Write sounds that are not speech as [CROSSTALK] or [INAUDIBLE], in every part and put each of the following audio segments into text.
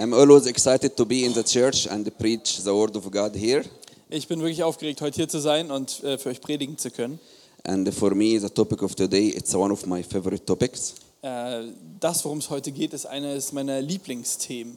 I'm always excited to be in the church and preach the word of God here. Ich bin wirklich aufgeregt, heute hier zu sein und äh, für euch predigen zu können. And for me, the topic of today, it's one of my favorite topics Äh, das, worum es heute geht, ist eines meiner Lieblingsthemen.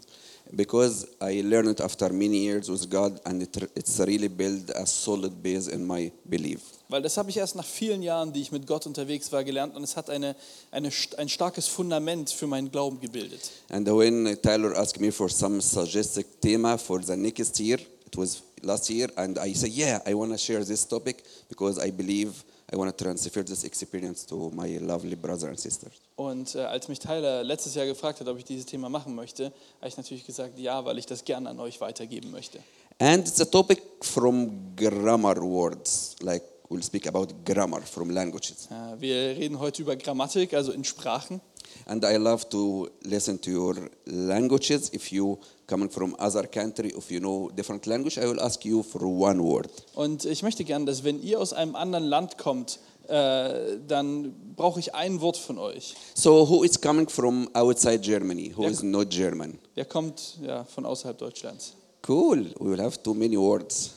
Because I learned it after many years with God and it, it's really built a solid base in my belief. Weil das habe ich erst nach vielen Jahren, die ich mit Gott unterwegs war, gelernt und es hat eine, eine, ein starkes Fundament für meinen Glauben gebildet. And when Tyler asked me for some suggested theme for the next year, it was last year, and I said, yeah, I want to share this topic because I believe I want to transfer this experience to my lovely brother and sisters. Und äh, als mich Tyler letztes Jahr gefragt hat, ob ich dieses Thema machen möchte, habe ich natürlich gesagt, ja, weil ich das gerne an euch weitergeben möchte. And it's a topic from grammar words, like we'll speak about grammar from languages. Äh, wir reden heute über Grammatik, also in Sprachen. And I love to listen to your languages. If you coming from other country, if you know different language, I will ask you for one word. Und ich möchte gerne, dass wenn ihr aus einem anderen Land kommt, äh, dann brauche ich ein Wort von euch. So who is coming from outside Germany? Who Yeah. is not German? Wer kommt ja, von außerhalb Deutschlands? Cool. We will have too many words.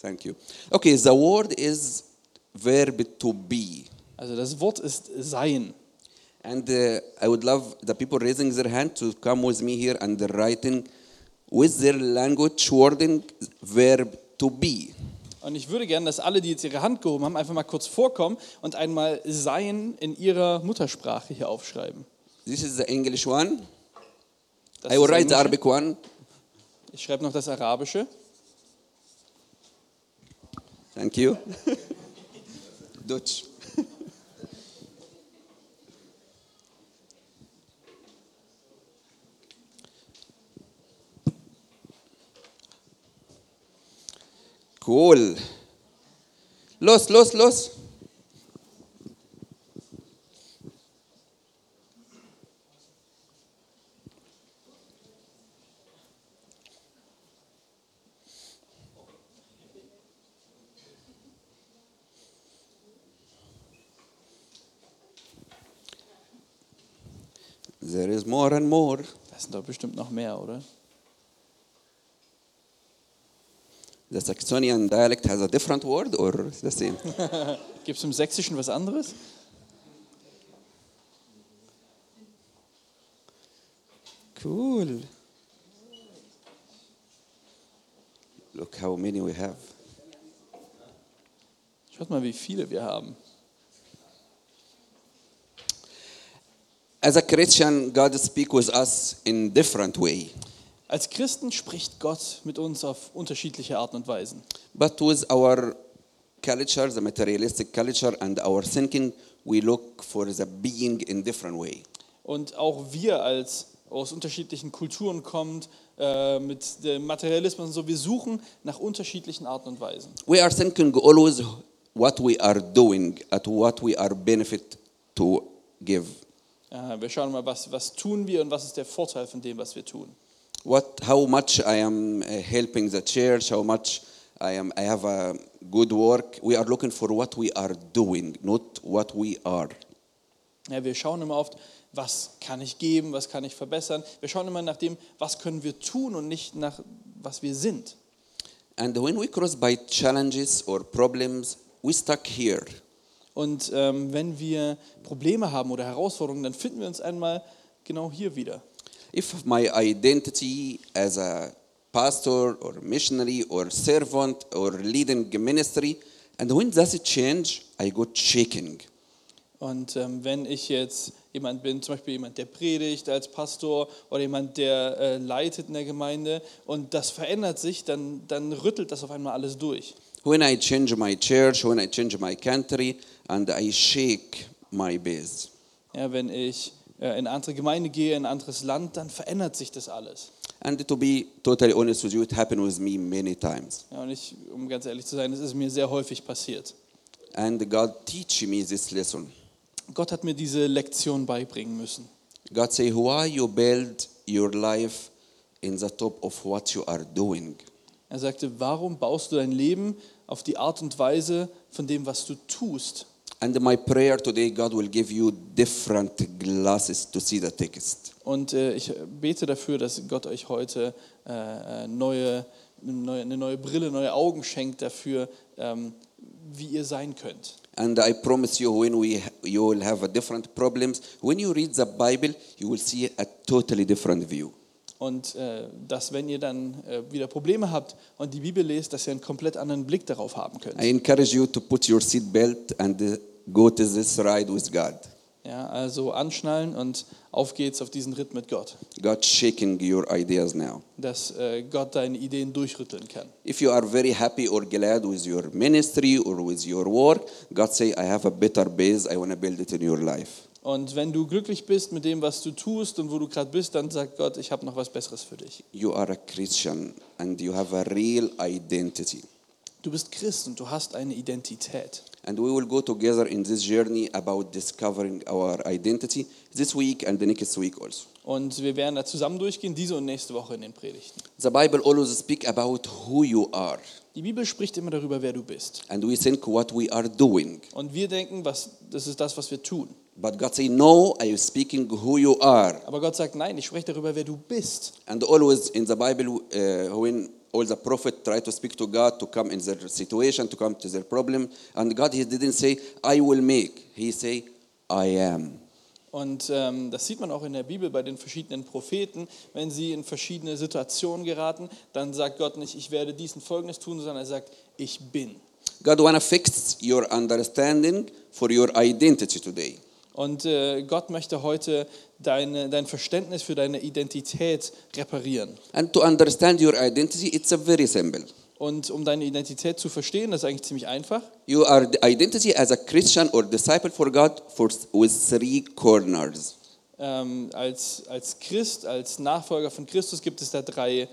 Thank you. Okay, the word is verb to be. Also das Wort ist sein. And uh, I would love the people raising their hand to come with me here and writing with their language wording verb to be. Und ich würde gerne, dass alle, die jetzt ihre Hand gehoben haben, einfach mal kurz vorkommen und einmal sein in ihrer Muttersprache hier aufschreiben. This is the English one. Das I will write the. Arabic one. Ich schreibe noch das Arabische. Thank you. [LAUGHS] Dutch. [LAUGHS] Cool. Los, los, los. There is more and more. Das sind doch bestimmt noch mehr, oder? The Saxonian dialect has a different word or the same? [LAUGHS] Gibt es im Sächsischen was anderes? Cool. Look how many we have. Schaut mal, wie viele wir haben. As a Christian, God speaks with us in different way. Als Christen spricht Gott mit uns auf unterschiedliche Arten und Weisen. But with our culture, the materialistic culture and our thinking, we look for the being in different way. Und auch wir als aus unterschiedlichen Kulturen kommt, äh, mit dem Materialismus und so, wir suchen nach unterschiedlichen Arten und Weisen. We are thinking always what we are doing, at what we are benefit to give. Äh, wir schauen mal, was, was tun wir und was ist der Vorteil von dem, was wir tun. what how much I am uh, helping the church, how much I am I have a good work. We are looking for what we are doing, not what we are. Ja, wir schauen immer oft, was kann ich geben, was kann ich verbessern. Wir schauen immer nach dem, was können wir tun und nicht nach, was wir sind. And when we cross by challenges or problems, we stuck here. Und ähm, wenn wir Probleme haben oder Herausforderungen, dann finden wir uns einmal genau hier wieder. If my identity as a pastor or missionary or servant or leading ministry, and when does it change, I got shaking. Und ähm, wenn ich jetzt jemand bin, zum Beispiel jemand, der predigt als Pastor oder jemand, der äh, leitet in der Gemeinde und das verändert sich, dann, dann rüttelt das auf einmal alles durch. When I change my church, when I change my country, and I shake my base. Ja, wenn ich äh, in eine andere Gemeinde gehe, in ein anderes Land, dann verändert sich das alles. And to be totally honest with you, it happened with me many times. Ja, und ich, um ganz ehrlich zu sein, es ist mir sehr häufig passiert. And God teach me this lesson. Gott hat mir diese Lektion beibringen müssen. God say, why you build your life in the top of what you are doing? Er sagte, warum baust du dein Leben auf die Art und Weise von dem, was du tust? And my prayer today, God will give you different glasses to see the text. Und äh, ich bete dafür, dass Gott euch heute äh, äh, neue, eine neue, eine neue Brille, neue Augen schenkt dafür, ähm, wie ihr sein könnt. And I promise you, when we you will have a different problems, when you read the Bible, you will see a totally different view. Und äh, dass, wenn ihr dann äh, wieder Probleme habt und die Bibel lest, dass ihr einen komplett anderen Blick darauf haben könnt. I encourage you to put your seatbelt and uh, go to this ride with God. Ja, also anschnallen und auf geht's auf diesen Ritt mit Gott. God's shaking your ideas now. Dass äh, Gott deine Ideen durchrütteln kann. If you are very happy or glad with your ministry or with your work, God say, I have a better base. I want to build it in your life. Und wenn du glücklich bist mit dem, was du tust und wo du gerade bist, dann sagt Gott, ich habe noch was Besseres für dich. You are a Christian and you have a real identity. Du bist Christ und du hast eine Identität. And we will go together in this journey about discovering our identity this week and the next week also. Und wir werden da zusammen durchgehen, diese und nächste Woche in den Predigten. The Bible always speak about who you are, Die Bibel spricht immer darüber, wer du bist. and we think what we are doing. Und wir denken, was, das ist das, was wir tun. But God say, no, I am speaking who you are. Aber Gott sagt, nein, ich spreche darüber, wer du bist. And always in the Bible, uh, when all the prophet try to speak to God to come in their situation, to come to their problem, and God he didn't say, I will make. He say, I am. Und ähm, das sieht man auch in der Bibel bei den verschiedenen Propheten. Wenn sie in verschiedene Situationen geraten, dann sagt Gott nicht, ich werde dies und folgendes tun, sondern er sagt, ich bin. God wanna fix your understanding for your identity today. Und äh, Gott möchte heute deine, dein Verständnis für deine Identität reparieren. And to understand your identity, it's a very simple. Und um deine Identität zu verstehen, das ist eigentlich ziemlich einfach. You are the identity as a Christian or disciple for God for, with three corners. Ähm, als, als Christ, als Nachfolger von Christus gibt es da drei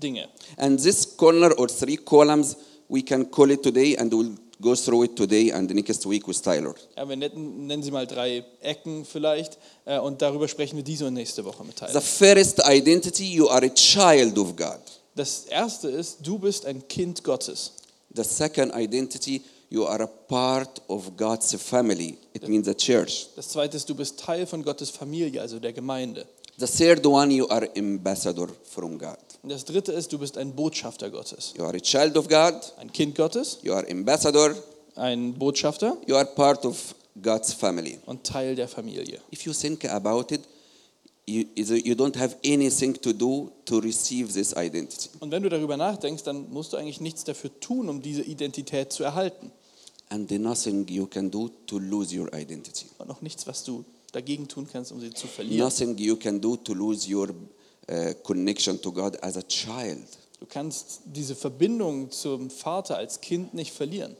Dinge. And this corner or three columns, we can call it today and we'll go through it today and next week with Tyler. Ja, wir nennen, nennen sie mal drei Ecken vielleicht. Äh, und darüber sprechen wir diese und nächste Woche mit The Tyler. first identity, you are a child of God. Das erste ist, du bist ein Kind Gottes. The second identity, you are a part of God's family. It means the church. Das zweite ist, du bist Teil von Gottes Familie, also der Gemeinde. The third one, you are ambassador from God. Und das dritte ist, du bist ein Botschafter Gottes. You are a child of God, Ein Kind Gottes, you are ambassador, ein Botschafter you are part of God's family. und Teil der Familie. If you think about it, you, you don't have anything to do to receive this identity. Und wenn du darüber nachdenkst, dann musst du eigentlich nichts dafür tun, um diese Identität zu erhalten. And nothing you can do to lose your identity. Und noch nichts, was du dagegen tun kannst, um sie zu verlieren. Nothing you can do to lose your uh, connection to God as a child. Du kannst diese Verbindung zum Vater als Kind nicht verlieren.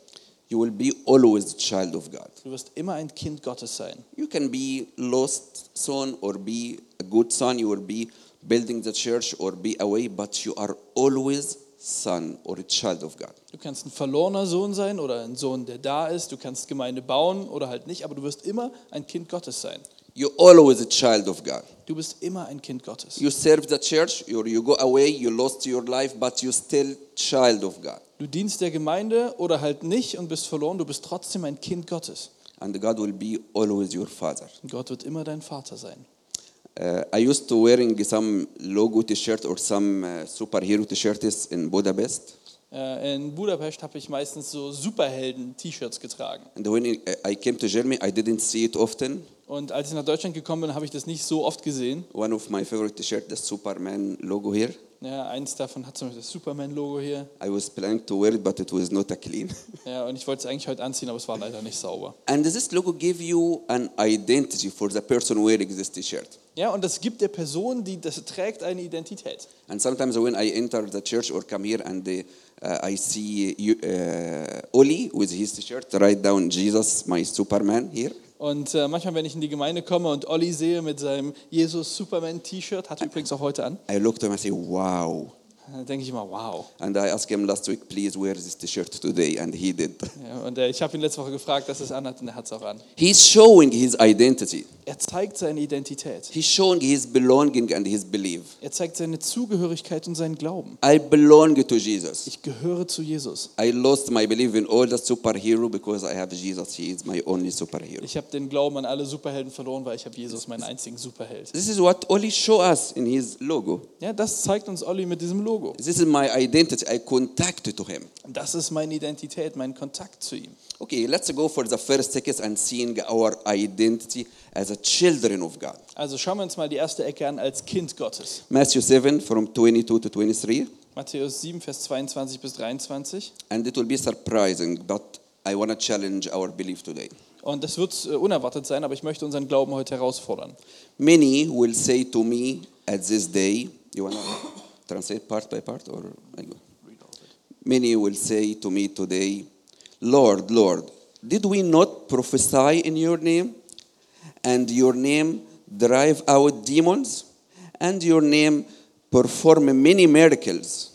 You will be always a child of God. Du wirst immer ein Kind Gottes sein. You can be lost son or be a good son. You will be building the church or be away, but you are always son or a child of God. Du kannst ein verlorener Sohn sein oder ein Sohn, der da ist. Du kannst Gemeinde bauen oder halt nicht, aber du wirst immer ein Kind Gottes sein. You're always a child of God. Du bist immer ein Kind Gottes. You serve the church, or you go away, you lost your life, but you still child of God. Du dienst der Gemeinde oder halt nicht und bist verloren. Du bist trotzdem ein Kind Gottes. And God will be always your father. Und Gott wird immer dein Vater sein. Uh, I used to wearing some logo T-shirt or some uh, superhero T-shirts in Budapest. Äh, In Budapest habe ich meistens so Superhelden-T-Shirts getragen. And when I I came to Germany, I didn't see it often. Und als ich nach Deutschland gekommen bin, habe ich das nicht so oft gesehen. One of my favorite T-shirt, the Superman logo here. Ja, eins davon hat zum Beispiel das Superman-Logo hier. I was planning to wear it, but it was not clean. [LAUGHS] Ja, und ich wollte es eigentlich heute anziehen, aber es war leider nicht sauber. And this logo give you an identity for the person wearing this T-shirt. Ja, und das gibt der Person, die das trägt, eine Identität. And sometimes when I enter the church or come here and uh, I see you, uh, Oli with his T-shirt, write down Jesus, my Superman here. Und äh, manchmal, wenn ich in die Gemeinde komme und Olli sehe mit seinem Jesus-Superman-T-Shirt, hat er übrigens auch heute an, I look to him and say, wow. dann denke ich immer, wow. And I asked him last week, please wear this T-shirt today, and he did. Ja, und äh, ich habe ihn letzte Woche gefragt, dass er es anhat und er hat es auch an. He's showing his identity. Er zeigt seine Identität. He's showing his belonging and his belief. Er zeigt seine Zugehörigkeit und seinen Glauben. I belong to Jesus. Ich gehöre zu Jesus. I lost my belief in all the superhero because I have Jesus. He is my only superhero. Ich habe den Glauben an alle Superhelden verloren, weil ich habe Jesus, meinen einzigen Superheld. This is what Oli show us in his logo. Ja, das zeigt uns Olli mit diesem Logo. This is my identity. I contact to him. Das ist meine Identität, mein Kontakt zu ihm. Okay, let's go for the first text and seeing our identity as a children of God. Also schauen wir uns mal die erste Ecke an als Kind Gottes. Matthew 7 from 22 to 23. Matthäus 7, Vers 22 bis 23. And it will be surprising, but I want to challenge our belief today. Und das wird äh, unerwartet sein, aber ich möchte unseren Glauben heute herausfordern. Many will say to me at this day, you want to translate part by part or I go? Many will say to me today, Lord, Lord, did we not prophesy in your name? And your name drive out demons? And your name perform many miracles?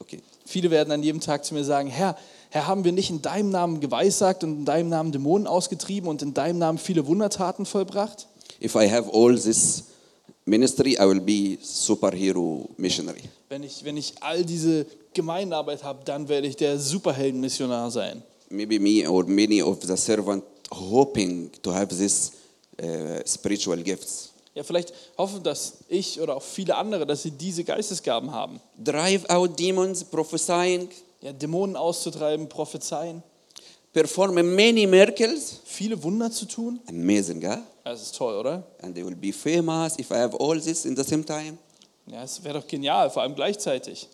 Okay. Viele werden an jedem Tag zu mir sagen, Herr, Herr, haben wir nicht in deinem Namen geweissagt und in deinem Namen Dämonen ausgetrieben und in deinem Namen viele Wundertaten vollbracht? If I have all this ministry, I will be superhero missionary. Wenn ich, wenn ich all diese Gemeindearbeit habe, dann werde ich der Superheldenmissionar sein. maybe me or many of the servant hoping to have this uh, spiritual gifts Ja, vielleicht hoffen, dass ich oder auch viele andere, dass sie diese Geistesgaben haben. drive out demons prophesying Ja, Dämonen auszutreiben, prophezeien, perform many miracles viele Wunder zu tun. amazing huh? Das ist toll, oder? and they will be famous if i have all this in the same time Ja, es wäre doch genial, vor allem gleichzeitig.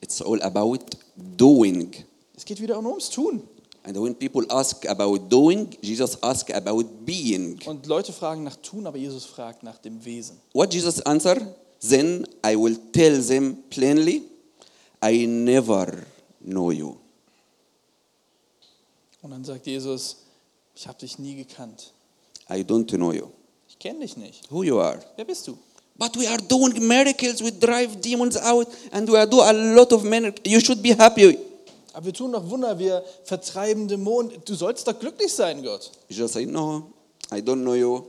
it's all about doing Es geht wieder nur ums Tun. and when people ask about doing jesus ask about being Und Leute fragen nach Tun, aber Jesus fragt nach dem Wesen. what jesus answer then i will tell them plainly i never know you Und dann sagt Jesus, ich habe dich nie gekannt. i don't know you Ich kenne dich nicht. who you are Wer bist du? But we are doing miracles, we drive demons out, and we are doing a lot of miracles. You should be happy. Aber wir tun doch Wunder, wir vertreiben Dämonen. Du sollst doch glücklich sein, Gott. You just say, No, I don't know you.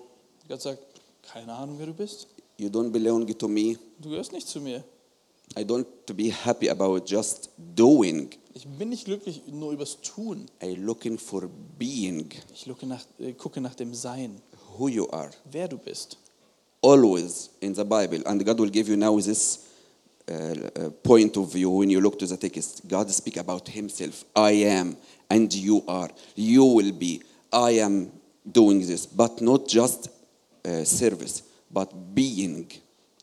Gott sagt, keine Ahnung, wer du bist. You don't belong to me. Du gehörst nicht zu mir. I don't to be happy about just doing. Ich bin nicht glücklich nur übers Tun. I looking for being Ich gucke nach, äh, gucke nach dem Sein, who you are. wer du bist. Always in the Bible, and God will give you now this uh, uh, point of view when you look to the text. God speak about Himself. I am, and you are. You will be. I am doing this, but not just uh, service, but being.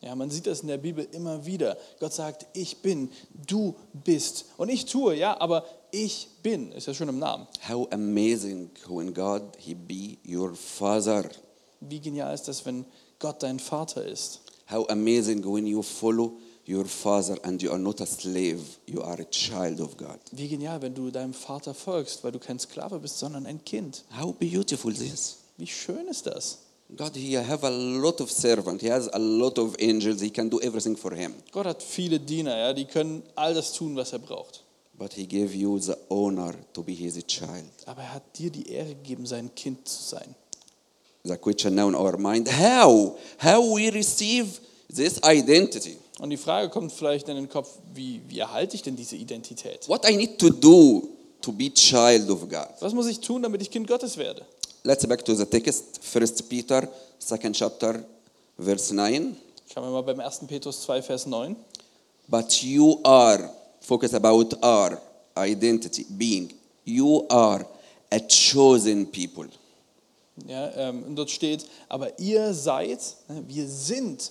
Ja, man sieht das in der Bibel immer wieder. Gott sagt, ich bin, du bist. Und ich tue, ja, aber ich bin. Ist ja schon im Namen. How amazing when God He be your Father. Wie genial ist das, wenn Gott dein Vater ist? How amazing when you follow your Father and you are not a slave, you are a child of God. Wie genial, wenn du deinem Vater folgst, weil du kein Sklave bist, sondern ein Kind. How beautiful this. Wie schön ist das? God, He have a lot of servant. He has a lot of angels. He can do everything for Him. Gott hat viele Diener, ja, die können all das tun, was er braucht. But He gave you the honor to be His child. Aber er hat dir die Ehre gegeben, sein Kind zu sein. The question now in our mind: How? How we receive this identity? Und die Frage kommt vielleicht in den Kopf, wie, wie erhalte ich denn diese Identität? What I need to do to be child of God? Was muss ich tun, damit ich Kind Gottes werde? Let's back to the text. First Peter, second chapter, verse nine. Schauen wir mal beim 1. Petrus 2, Vers 9. But you are, focus about our identity, being. You are a chosen people. Ja, ähm, dort steht, aber ihr seid, ne, wir sind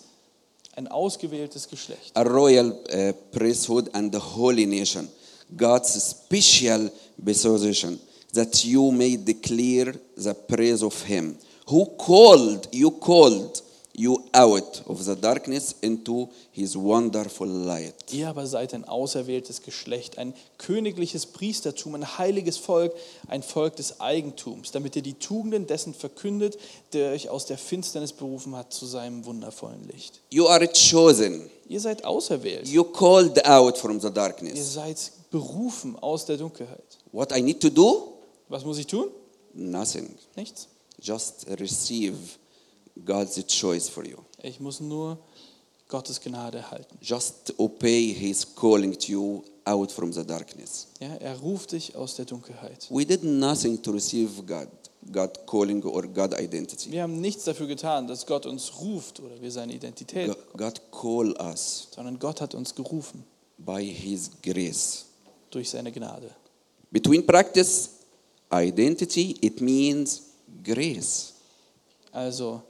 ein ausgewähltes Geschlecht. A royal uh, priesthood and a holy nation. God's special possession, that you may declare the praise of Him who called, you called you out of the darkness into His wonderful light. Ihr aber seid ein auserwähltes Geschlecht, ein königliches Priestertum, ein heiliges Volk, ein Volk des Eigentums, damit ihr die Tugenden dessen verkündet, der euch aus der Finsternis berufen hat zu seinem wundervollen Licht. You are chosen. Ihr seid auserwählt. You called out from the Ihr darkness. seid berufen aus der Dunkelheit. What I need to do? Was muss ich tun? Nothing. Nichts. Just receive God's choice for you. Ich muss nur Gottes Gnade erhalten. Just obey His calling to you out from the darkness. Ja, er ruft dich aus der Dunkelheit. We did nothing to receive God, God calling or God identity. Wir haben nichts dafür getan, dass Gott uns ruft oder wir seine Identität, Go- God call us sondern Gott hat uns gerufen by His grace. durch seine Gnade. Between practice, identity, it means grace. Also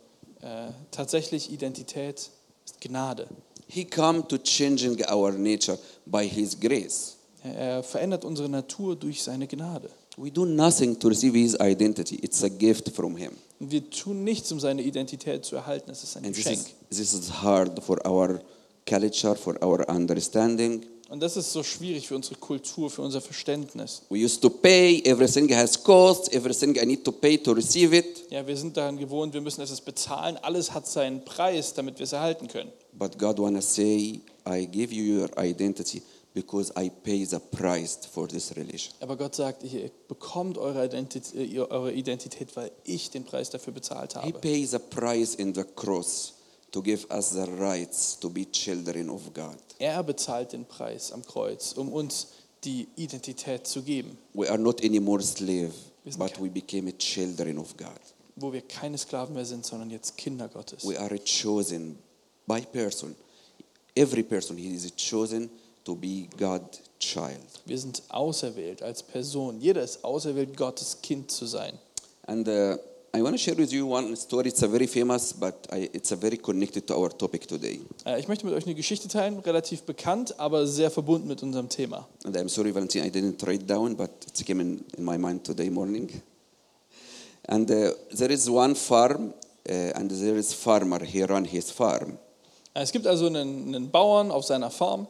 äh, tatsächlich Identität ist Gnade. He come to changing our nature by His grace. Er verändert unsere Natur durch seine Gnade. We do nothing to receive His identity. It's a gift from Him. Und wir tun nichts, um seine Identität zu erhalten. Es ist ein And this Geschenk. is, this is hard for our culture, for our understanding. Und das ist so schwierig für unsere Kultur, für unser Verständnis. We used to pay, everything has cost, everything I need to pay to receive it. Ja, wir sind daran gewohnt, wir müssen etwas bezahlen. Alles hat seinen Preis, damit wir es erhalten können. But God wanna say, I give you your identity because I pay the price for this relation. Aber Gott sagt, ihr bekommt eure Identität, eure Identität, weil ich den Preis dafür bezahlt He habe. pays the price in the cross to give us the rights to be children of God. Er bezahlt den Preis am Kreuz, um uns die Identität zu geben, We are not anymore slave, but we became children of God. wo wir keine Sklaven mehr sind, sondern jetzt Kinder Gottes. We are chosen by person. Every person he is chosen to be God child. Wir sind auserwählt als Person. Jeder ist auserwählt, Gottes Kind zu sein. And uh, I want to share with you one story. It's a very famous, but I, it's a very connected to our topic today. Äh, Ich möchte mit euch eine Geschichte teilen, relativ bekannt, aber sehr verbunden mit unserem Thema. And I'm sorry, Valentin, I didn't write down, but it came in, in my mind today morning. And uh, there is one farm, uh, and there is farmer. He run his farm. Äh, Es gibt also einen, einen Bauern auf seiner Farm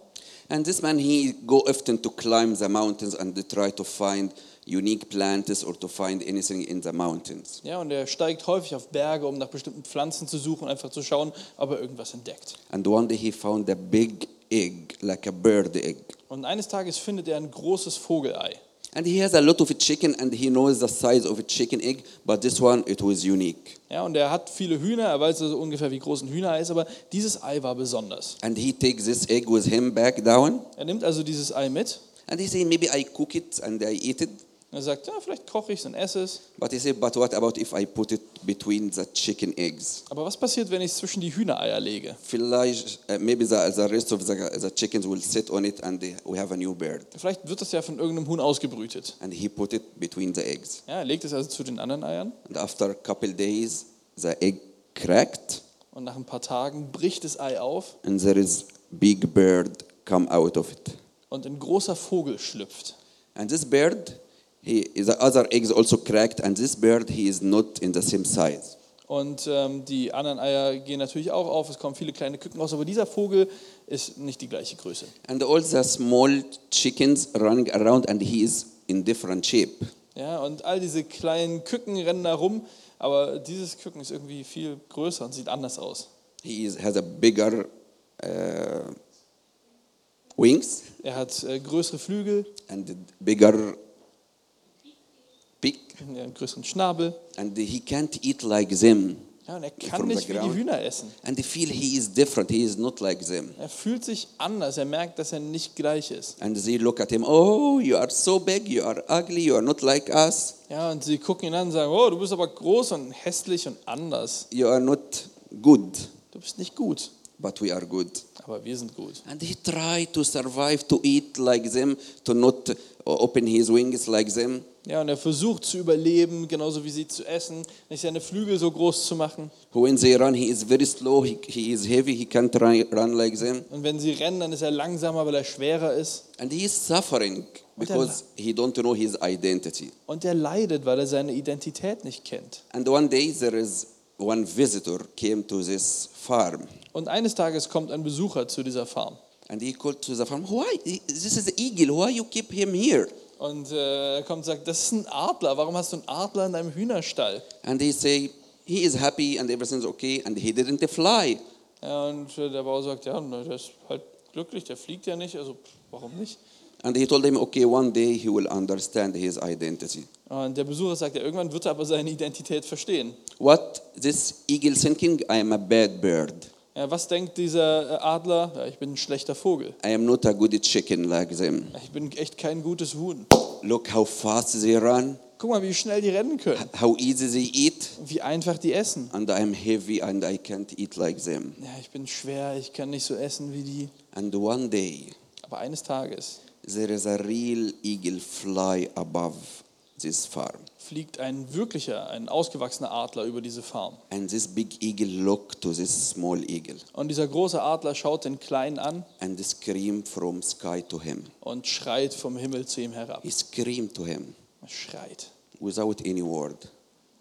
And this man, he go often to climb the mountains and try to find unique plants or to find anything in the mountains. ja, und er steigt häufig auf Berge, um nach bestimmten Pflanzen zu suchen, einfach zu schauen, ob er irgendwas entdeckt. And one day he found a big egg, like a bird egg. Und eines Tages findet er ein großes Vogelei. And he has a lot of chicken and he knows the size of a chicken egg, but this one, it was unique. Ja, und er hat viele Hühner, er weiß also ungefähr, wie groß ein Hühnerei ist, aber dieses Ei war besonders. And he takes this egg with him back down Er nimmt also dieses Ei mit and he say, maybe I cook it and I eat it. Und er sagt, ja, vielleicht koche ich es und esse es. But he said, but what about if I put it between the chicken eggs? Aber was passiert, wenn ich es zwischen die Hühnereier lege? Vielleicht, uh, maybe the, the rest of the, the chickens will sit on it and they, we have a new bird. Vielleicht wird das ja von irgendeinem Huhn ausgebrütet. And he put it between the eggs. Ja, er legt es also zu den anderen Eiern And after a couple days, the egg cracked und nach ein paar Tagen bricht das Ei auf and there is big bird come out of it. und ein großer Vogel schlüpft. And this bird, he, the other eggs also cracked, and this bird, he is not in the same size. Und ähm, die anderen Eier gehen natürlich auch auf, es kommen viele kleine Küken raus, aber dieser Vogel ist nicht die gleiche Größe. And all the small chickens running around, and he is in different shape. Ja, und all diese kleinen Küken rennen da rum, aber dieses Küken ist irgendwie viel größer und sieht anders aus. He is, has a bigger uh, wings Er hat äh, größere Flügel, and bigger einen größeren Schnabel. and he can't eat like them. Ja, und er kann From the nicht wie die. Hühner essen. And they feel he is different. He is not like them. Er fühlt sich anders, er merkt, dass er nicht gleich ist. And they look at him. Oh, you are so big. You are ugly. You are not like us. Ja, und sie gucken ihn an und sagen, oh, du bist aber groß und hässlich und anders. You are not good. Du bist nicht gut, But we are good. aber wir sind gut. And he tried to survive, to eat like them, to not open his wings like them. Ja, und er versucht zu überleben, genauso wie sie zu essen, nicht seine Flügel so groß zu machen. When they run, he is very slow. He, he is heavy. He can't run, run like them. Und wenn sie rennen, dann ist er langsamer, weil er schwerer ist. And he is suffering because he don't know his identity. Und er leidet, weil er seine Identität nicht kennt. And one day there is one visitor came to this farm. Und eines Tages kommt ein Besucher zu dieser Farm. And he called to the farm, why? This is the eagle. Why you keep him here? Und äh, er kommt und sagt, das ist ein Adler. Warum hast du einen Adler in deinem Hühnerstall? And they say, he is happy and everything's okay. And he didn't fly. Ja, und äh, der Bauer sagt, ja, der ist halt glücklich, der fliegt ja nicht, also warum nicht? And he told him, okay, one day he will understand his identity. Und der Besucher sagt, ja, irgendwann wird er aber seine Identität verstehen. What this eagle thinking? I am a bad bird. Ja, was denkt dieser äh, Adler? Ja, ich bin ein schlechter Vogel. I am not a good chicken like them. Ich bin echt kein gutes Huhn. Look how fast they run, Guck mal, wie schnell die rennen können. how easy they eat, Wie einfach die essen. and I am heavy and I can't eat like them. Ja, ich bin schwer, ich kann nicht so essen wie die. And one day, Aber eines Tages there is a real eagle fly above this farm. Fliegt ein wirklicher, ein ausgewachsener Adler über diese Farm. And this big eagle look to this small eagle Und dieser große Adler schaut den Kleinen an and scream from sky to him. und schreit vom Himmel zu ihm herab. He screamed to him Er schreit, without any word.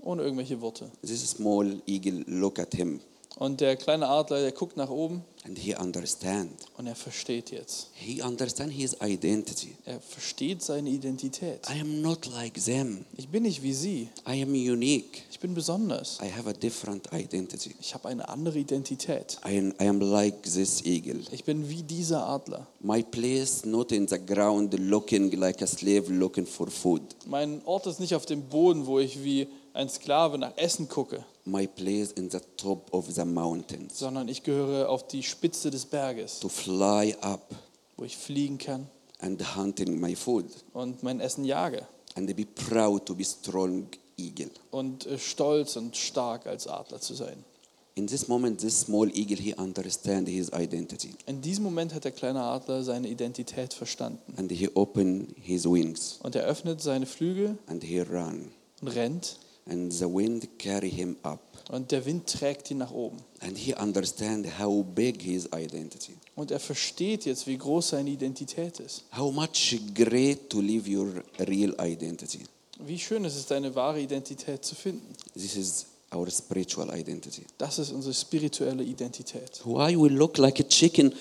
ohne irgendwelche Worte. This small eagle look at him Und der kleine Adler, der guckt nach oben and he understand. und er versteht jetzt. He understand his identity. Er versteht seine Identität. I am not like them. Ich bin nicht wie sie. I am unique. Ich bin besonders. I have a different identity. Ich habe eine andere Identität. I am, I am like this eagle. Ich bin wie dieser Adler. My place not in the ground looking like a slave looking for food. Mein Ort ist nicht auf dem Boden, wo ich wie ein Sklave nach Essen gucke, My place in the top of the mountains. sondern ich gehöre auf die Spitze des Berges, To fly up wo ich fliegen kann and hunting my food. und mein Essen jage. And be proud to be strong eagle. Und äh, stolz und stark als Adler zu sein. In this moment, this small eagle, he understand his identity. In diesem Moment hat der kleine Adler seine Identität verstanden. And he open his wings Und er öffnet seine Flügel and he run. und rennt. And the wind carry him up. Und der Wind trägt ihn nach oben. And he understand how big his identity. Und er versteht jetzt, wie groß seine Identität ist. How much great to live your real identity. Wie schön ist es, deine wahre Identität zu finden. This is our spiritual identity. Das ist unsere spirituelle Identität. Why we look like a chicken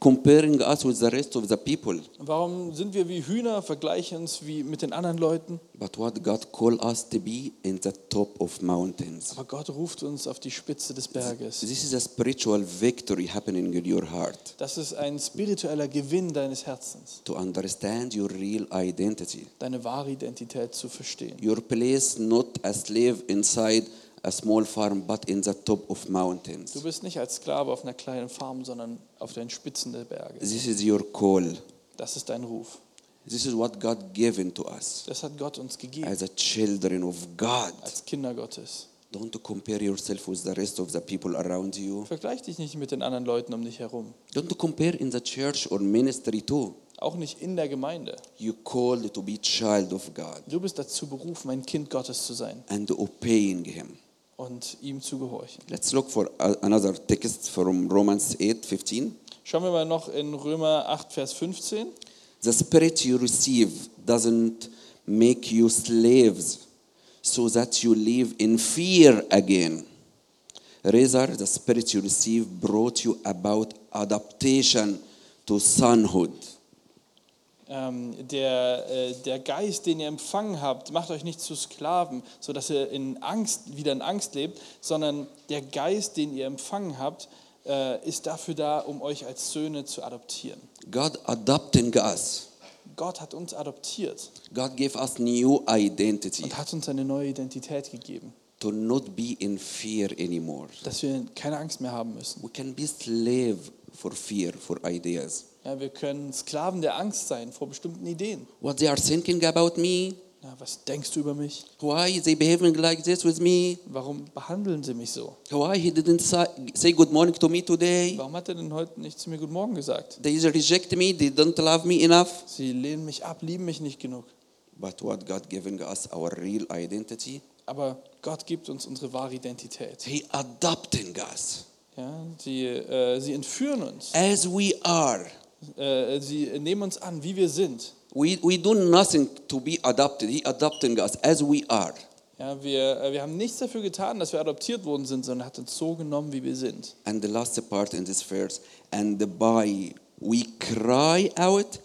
comparing us with the rest of the people? Warum sind wir wie Hühner, vergleichen uns wie mit den anderen Leuten? But what God call us to be in the top of mountains. Aber Gott ruft uns auf die Spitze des Berges. This is a spiritual victory happening in your heart. Das ist ein spiritueller Gewinn deines Herzens, To understand your real identity. deine wahre Identität zu verstehen. Your place not a slave inside a small farm, but in the top of Du mountains. bist nicht als Sklave auf einer kleinen Farm, sondern auf den Spitzen der Berge. This is your call. Das ist dein Ruf. This is what God given to us Das hat Gott uns gegeben as a children of God. als Kinder Gottes. Don't compare yourself with the rest of the people around you. Vergleich dich nicht mit den anderen Leuten um dich herum. Don't compare in the church or ministry too. Auch nicht in der Gemeinde. You called to be child of God Du bist dazu berufen, ein Kind Gottes zu sein and obeying Him. Und ihm zu gehorchen. Let's look for another text from Romans 8 15. Schauen wir mal noch in Römer 8, Vers 15. The spirit you receive doesn't make you slaves so that you live in fear again. Rather, the spirit you receive brought you about adaptation to sonhood. Ähm, der, äh, der Geist, den ihr empfangen habt, macht euch nicht zu Sklaven, sodass ihr in Angst, wieder in Angst lebt, sondern der Geist, den ihr empfangen habt, äh, ist dafür da, um euch als Söhne zu adoptieren. God adopting us. Gott hat uns adoptiert God gave us new identity und hat uns eine neue Identität gegeben, to not be in fear anymore. dass wir keine Angst mehr haben müssen. We can be slave for fear, for ideas. Ja, wir können Sklaven der Angst sein vor bestimmten Ideen. What they are thinking about me, Ja, was denkst du über mich? why they behaving like this with me, Warum behandeln sie mich so? why he didn't sa- say good morning to me today, Warum hat er denn heute nicht zu mir Guten Morgen gesagt? they reject me, they don't love me enough. Sie lehnen mich ab, lieben mich nicht genug. But what God giving us our real identity, Aber Gott gibt uns unsere wahre Identität. He adopting us Ja, sie, äh, sie entführen uns. as we are. Äh, sie nehmen uns an, wie wir sind. We, we do nothing to be adopted. He adopting us as we are. Ja, wir, äh, wir haben nichts dafür getan, dass wir adoptiert worden sind, sondern er hat uns so genommen, wie wir sind. And the last part in this verse, and by we cry out,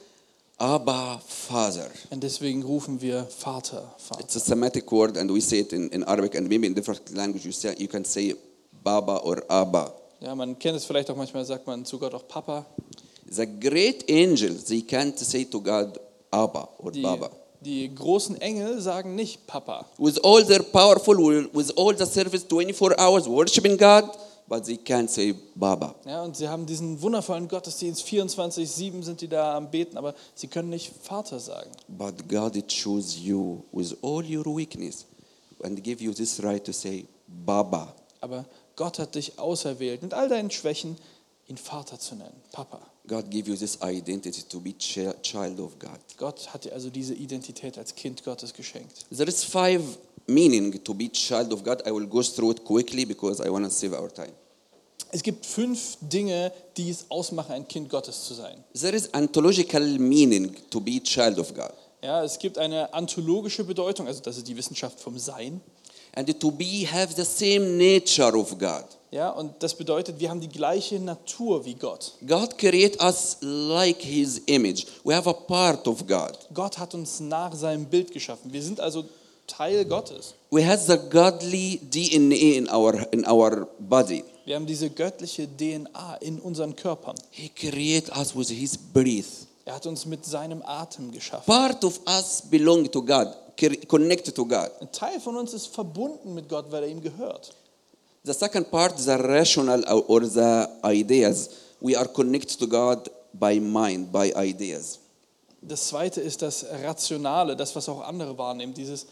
Abba, Father. Und deswegen rufen wir Vater, Vater. It's a Semitic word, and we say it in, in Arabic, and maybe in different language you, say, you can say Baba or Abba. Ja, man kennt es vielleicht auch manchmal, sagt man zu Gott auch Papa. The great angels, they can't say to God, Abba or Die, Baba. die großen Engel sagen nicht Papa. With all their powerful, with all the service 24 hours worshiping God, but they can't say Baba. Ja, und sie haben diesen wundervollen Gottesdienst, 24-7 sind die da am Beten, aber sie können nicht Vater sagen. But God chose you with all your weakness and give you this right to say Baba. Aber Gott hat dich auserwählt, mit all deinen Schwächen, ihn Vater zu nennen, Papa. God give you this identity to be chi- child of God. Gott hat dir also diese Identität als Kind Gottes geschenkt. There is five meaning to be child of God. I will go through it quickly because I want to save our time. Es gibt fünf Dinge, die es ausmachen, ein Kind Gottes zu sein. There is ontological meaning to be child of God. Ja, es gibt eine anthologische Bedeutung, also das ist die Wissenschaft vom Sein. And to be have the same nature of God. Ja, und das bedeutet, wir haben die gleiche Natur wie Gott. God create us like his image. We have a part of God. Gott hat uns nach seinem Bild geschaffen. Wir sind also Teil Gottes. We have the godly DNA in our in our body. Wir haben diese göttliche DNA in unseren Körpern. He create us with his breath. Er hat uns mit seinem Atem geschaffen. Part of us belong to God, connected to God. Ein Teil von uns ist verbunden mit Gott, weil er ihm gehört. The second part, the rational or- or the ideas. We are connected to God by mind, by ideas. Das zweite ist das Rationale, das, was auch andere wahrnehmen, dieses,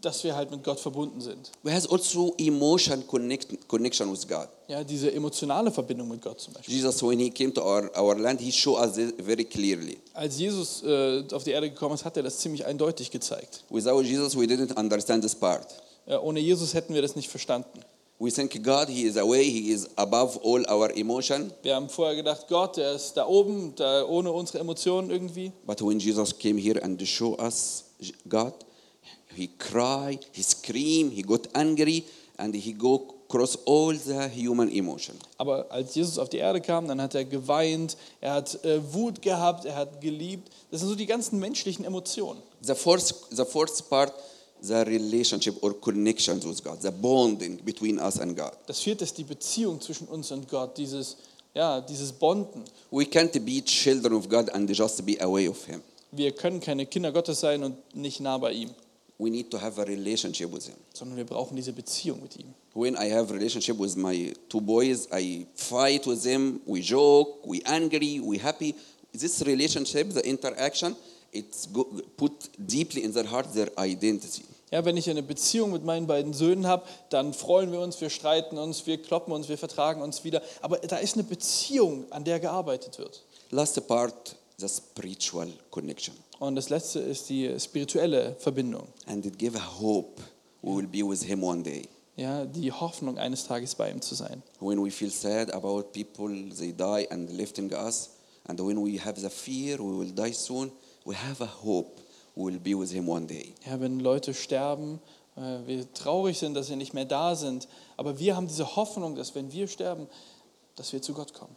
dass wir halt mit Gott verbunden sind. We has also emotion connect, connection with God. Ja, diese emotionale Verbindung mit Gott zum Beispiel. Jesus, when he came to our, our land, he showed us this very clearly. Als Jesus äh, auf die Erde gekommen ist, hat er das ziemlich eindeutig gezeigt. Without Jesus, we didn't understand this part. Äh, ohne Jesus hätten wir das nicht verstanden. We think God, he is away, he is above all our emotion. Wir haben vorher gedacht, Gott, der ist da oben, da ohne unsere Emotionen irgendwie. But when Jesus came here and showed us God, he cried, he screamed, he got angry, and he go across all the human emotion. Aber als Jesus auf die Erde kam, dann hat er geweint, er hat äh, Wut gehabt, er hat geliebt. Das sind so die ganzen menschlichen Emotionen. The fourth, the fourth part, the relationship or connections with God, the bonding between us and God. Das vierte ist die Beziehung zwischen uns und Gott, dieses, ja, dieses Bonden. We can't be children of God and just be away of Him. Wir können keine Kinder Gottes sein und nicht nah bei ihm, We need to have a relationship with Him. sondern wir brauchen diese Beziehung mit ihm. When I have relationship with my two boys, I fight with them, we joke, we angry, we happy. This relationship, the interaction, it's put deeply in their heart their identity. Ja, wenn ich eine Beziehung mit meinen beiden Söhnen habe, dann freuen wir uns, wir streiten uns, wir kloppen uns, wir vertragen uns wieder. Aber da ist eine Beziehung, an der gearbeitet wird. Last part, the spiritual connection. Und das letzte ist die spirituelle Verbindung. And it give a hope we will be with Him one day. Ja, die Hoffnung, eines Tages bei ihm zu sein. When we feel sad about people, they die and lifting us. And when we have the fear, we will die soon, we have a hope we will be with Him one day. Ja, wenn Leute sterben, äh, wir traurig sind, dass sie nicht mehr da sind. Aber wir haben diese Hoffnung, dass wenn wir sterben, dass wir zu Gott kommen.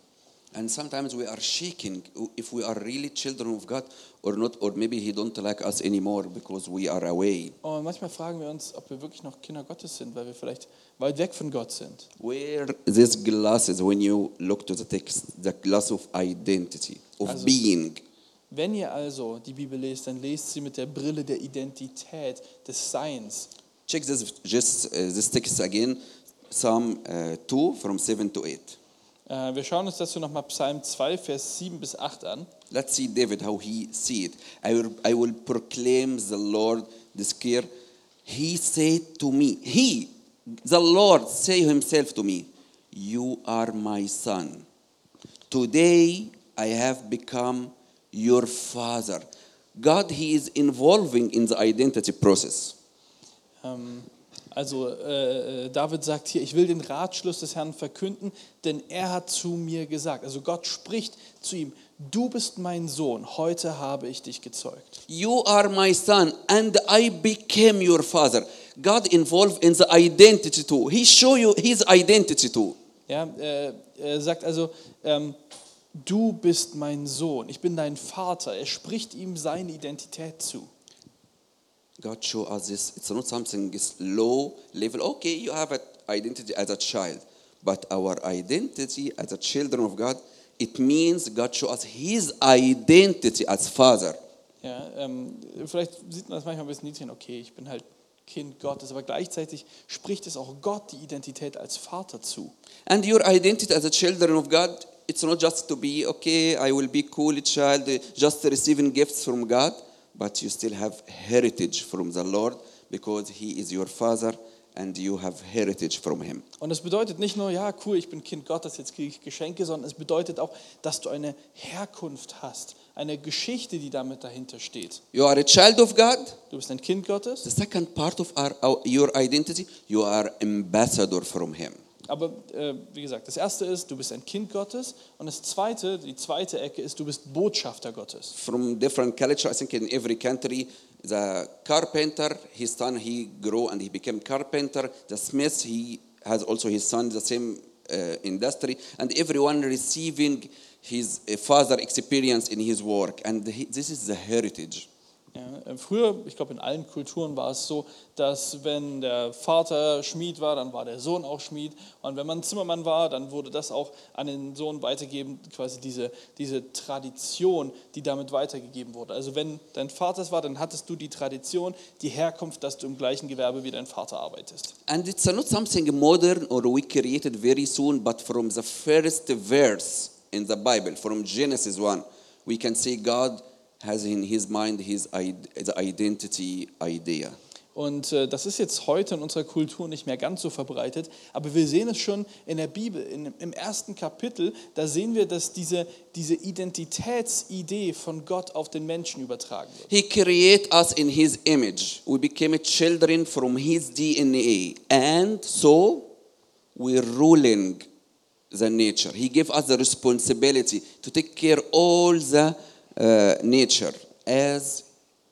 And sometimes we are shaking if we are really children of God or not, or maybe He don't like us anymore because we are away. Und manchmal fragen wir uns, ob wir wirklich noch Kinder Gottes sind, weil wir vielleicht weit weg von Gott sind. Where this glasses, when you look to the text, the glass of identity, of Also- being. Wenn ihr also die Bibel lest, dann lest sie mit der Brille der Identität, des Seins. Check this, just uh, this text again, Psalm uh, 2 from 7 to 8. Äh, Wir schauen uns dazu nochmal Psalm 2, Vers 7 bis 8 an. Let's see David how he see it. I will, I will proclaim the Lord this care. He said to me, He, the Lord, say himself to me, You are my son. Today I have become your father. God, He is involving in the identity process. Ähm, Also äh, äh, David sagt hier, ich will den Ratschluss des Herrn verkünden, denn er hat zu mir gesagt, also Gott spricht zu ihm, du bist mein Sohn, heute habe ich dich gezeugt. You are my son, and I became your father. God involved in the identity too. He show you his identity too. Ja, äh, er sagt also, ähm, du bist mein Sohn, ich bin dein Vater. Er spricht ihm seine Identität zu. God show us this. It's not something is low level. Okay, you have an identity as a child, but our identity as a children of God it means God show us His identity as Father. Ja, ähm, vielleicht sieht man das manchmal ein bisschen niedrig, okay, ich bin halt Kind Gottes, aber gleichzeitig spricht es auch Gott die Identität als Vater zu. And your identity as a children of God, it's not just to be, okay, I will be cool child, just receiving gifts from God, but you still have heritage from the Lord because He is your Father and you have heritage from Him. Und es bedeutet nicht nur, ja, cool, ich bin Kind Gottes, jetzt kriege ich Geschenke, sondern es bedeutet auch, dass du eine Herkunft hast, eine Geschichte, die damit dahinter steht. You are a child of God. Du bist ein Kind Gottes, The second part of our, our, your identity, you are ambassador from Him. Aber äh, wie gesagt, das erste ist, du bist ein Kind Gottes und das zweite, die zweite Ecke ist, du bist Botschafter Gottes. From different culture, I think in every country, the carpenter, his son, he grew and he became carpenter. The smith, he has also his son, the same uh, industry, and everyone receiving his father experience in his work. And he, this is the heritage. Ja, äh, früher, ich glaube in allen Kulturen war es so, dass wenn der Vater Schmied war, dann war der Sohn auch Schmied. Und wenn man Zimmermann war, dann wurde das auch an den Sohn weitergegeben, quasi diese, diese Tradition, die damit weitergegeben wurde. Also wenn dein Vater es war, dann hattest du die Tradition, die Herkunft, dass du im gleichen Gewerbe wie dein Vater arbeitest. And it's not something modern or we created very soon, but from the first verse in the Bible, from Genesis 1, we can see God has in his mind his the identity idea. Und äh, das ist jetzt heute in unserer Kultur nicht mehr ganz so verbreitet, aber wir sehen es schon in der Bibel, in, im ersten Kapitel, da sehen wir, dass diese, diese Identitätsidee von Gott auf den Menschen übertragen wird. He created us in his image. We became children from his DNA. And so we're ruling the nature. He gave us the responsibility to take care all the uh, nature as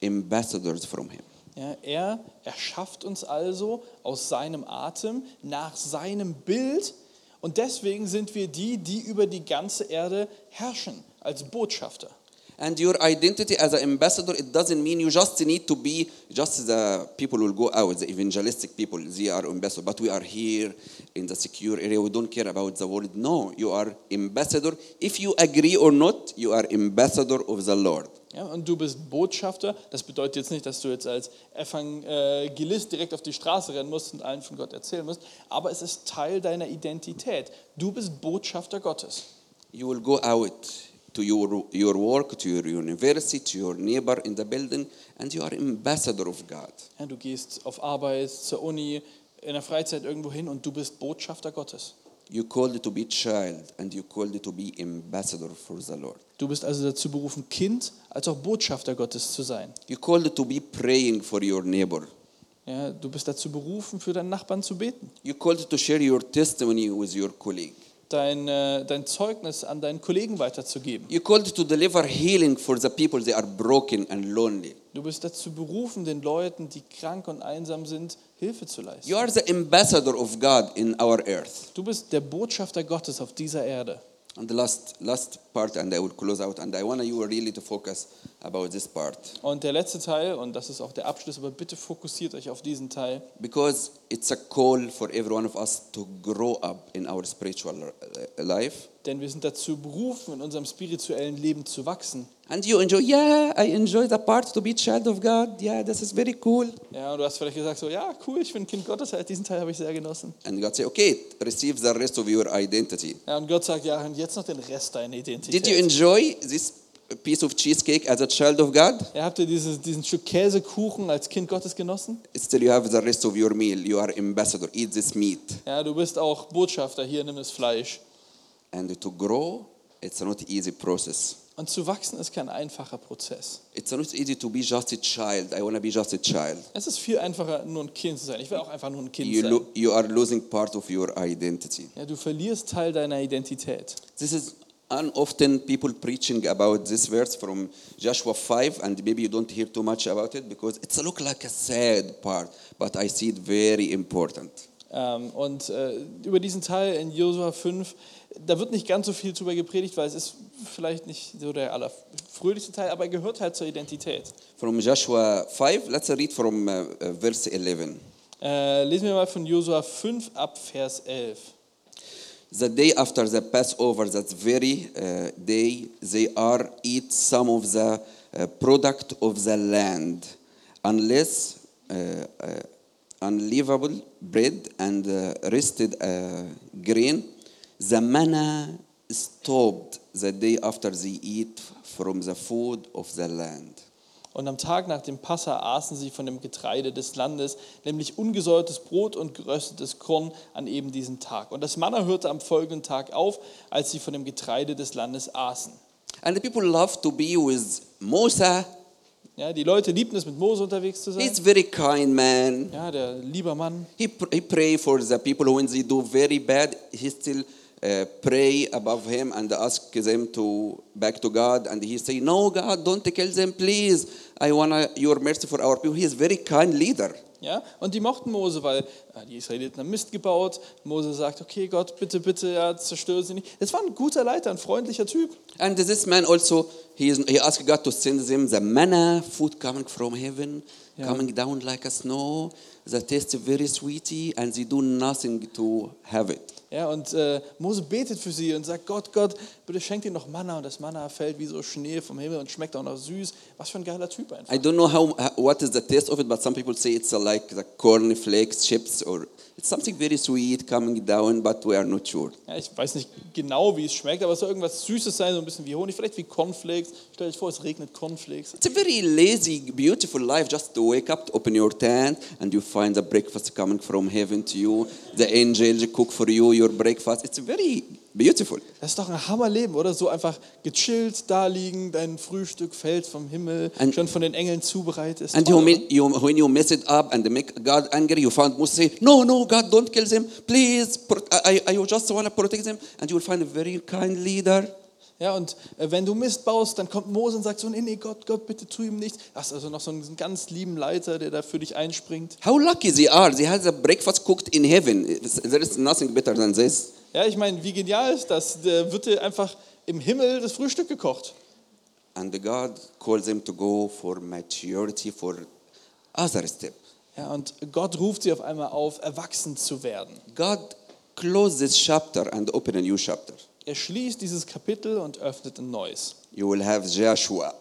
ambassadors from him. Ja, er erschafft uns also aus seinem Atem, nach seinem Bild und deswegen sind wir die, die über die ganze Erde herrschen, als Botschafter. And your identity as an ambassador, it doesn't mean you just need to be just the people will go out, the evangelistic people, they are ambassador. But we are here in the secure area. We don't care about the world. No, you are ambassador. If you agree or not, you are ambassador of the Lord. Ja, und du bist Botschafter. Das bedeutet jetzt nicht, dass du jetzt als Evangelist direkt auf die Straße rennen musst und allen von Gott erzählen musst, aber es ist Teil deiner Identität. Du bist Botschafter Gottes. You will go out to your, your work, to your university, to your neighbor in the building, and you are ambassador of God. Ja, du gehst auf Arbeit, zur Uni, in der Freizeit irgendwo hin und du bist Botschafter Gottes. You called to be child, and you called to be ambassador for the Lord. Du bist also dazu berufen, Kind als auch Botschafter Gottes zu sein. You called to be praying for your neighbor. Ja, du bist dazu berufen, für deinen Nachbarn zu beten. You called to share your testimony with your colleague. Dein, äh, dein Zeugnis an deinen Kollegen weiterzugeben. You called to deliver healing for the people they are broken and lonely. Du bist dazu berufen, den Leuten, die krank und einsam sind, Hilfe zu leisten. You are the ambassador of God in our earth. Du bist der Botschafter Gottes auf dieser Erde. And the last last part, and I will close out, and I want you really to focus about this part Und der letzte Teil, und das ist auch der Abschluss, aber bitte fokussiert euch auf diesen Teil, because it's a call for every one of us to grow up in our spiritual uh, life. denn wir sind dazu berufen, in unserem spirituellen Leben zu wachsen. And you enjoy, yeah, I enjoy the part to be child of God. Yeah, this is very cool. Ja, und du hast vielleicht gesagt, so, ja, cool, ich bin Kind Gottes, ja, diesen Teil habe ich sehr genossen. And God say, okay, receive the rest of your identity. Ja, und Gott sagt, ja, und jetzt noch den Rest deiner Identität. Did you enjoy this piece of cheesecake as a child of God? ja, habt ihr dieses, diesen Stück Käsekuchen als Kind Gottes genossen? Still, you have the rest of your meal. You are ambassador. Eat this meat. Ja, du bist auch Botschafter, hier, nimm das Fleisch. And to grow, it's not easy process. Und zu wachsen ist kein einfacher Prozess. It's not easy to be just a child. I want to be just a child. Es ist viel einfacher, nur ein Kind zu sein. Ich will auch einfach nur ein Kind You, sein. lo- you are losing part of your identity. Ja, du verlierst Teil deiner Identität. This is and often people preaching about this verse from Joshua 5, and maybe you don't hear too much about it because it's look like a sad part, but I see it very important. Ähm, und äh, über diesen Teil in Josua 5, da wird nicht ganz so viel drüber gepredigt, weil es ist vielleicht nicht so der allerfröhlichste Teil, aber er gehört halt zur Identität. From Joshua 5, let's read from uh, uh, verse 11. Äh, lesen wir mal von Josua 5 ab Vers 11. The day after the Passover, that very uh, day, they are eat some of the uh, product of the land, unless uh, unleavened bread and uh, roasted uh, grain. The manna stopped the day after they eat from the food of the land. Und am Tag nach dem Passa aßen sie von dem Getreide des Landes, nämlich ungesäuertes Brot und geröstetes Korn an eben diesem Tag. Und das Manna hörte am folgenden Tag auf, als sie von dem Getreide des Landes aßen. And the people love to be with Musa. Ja, die Leute liebten es, mit Mose unterwegs zu sein. He's very kind man. Ja, der lieber Mann. He, he pray for the people when they do very bad. He still uh, pray above him and ask them to back to God. And he say, "No, God, don't kill them, please. I want your mercy for our people." He is very kind leader. Ja, und die mochten Mose, weil die Israeliten haben Mist gebaut. Mose sagt, okay, Gott, bitte, bitte, ja, zerstöre sie nicht. Das war ein guter Leiter, ein freundlicher Typ. And this man also, he, is, he asked God to send them the manna, food coming from heaven, Yeah. coming down like a snow. The taste very sweety, and they do nothing to have it. Ja, und äh, Mose betet für sie und sagt, Gott, Gott, bitte schenk ihnen noch Manna. Und das Manna fällt wie so Schnee vom Himmel und schmeckt auch noch süß. Was für ein geiler Typ einfach. I don't know how, what is the taste of it, but some people say it's like the corn flakes, chips, or it's something very sweet coming down, but we are not sure. Ja, ich weiß nicht genau, wie es schmeckt, aber es soll irgendwas Süßes sein, so ein bisschen wie Honig, vielleicht wie Cornflakes. Stell dich vor, es regnet Cornflakes. It's a very lazy, beautiful life just to wake up, to open your tent, and you find the breakfast coming from heaven to you. The angels cook for you your breakfast. It's very beautiful. Das ist doch ein Hammerleben, oder? So einfach gechillt da liegen, dein Frühstück fällt vom Himmel, And- schon von den Engeln zubereitet. Ist And toll, you, you, when you mess it up and make God angry, you found Moses say, No, no, God, don't kill them. Please, I, I just want to protect them. And you will find a very kind leader. Ja, und äh, wenn du Mist baust, dann kommt Mose und sagt so, nee, nee, Gott, Gott, bitte tu ihm nichts. Hast also noch so einen ganz lieben Leiter, der da für dich einspringt. How lucky they are. They have the breakfast cooked in heaven. There is nothing better than this. Ja, ich meine, wie genial ist das? Da wird dir einfach im Himmel das Frühstück gekocht. And God calls them to go for maturity, for other step. Ja, und Gott ruft sie auf einmal auf, erwachsen zu werden. God close this chapter and open a new chapter. Er schließt dieses Kapitel und öffnet ein neues. You will have Joshua.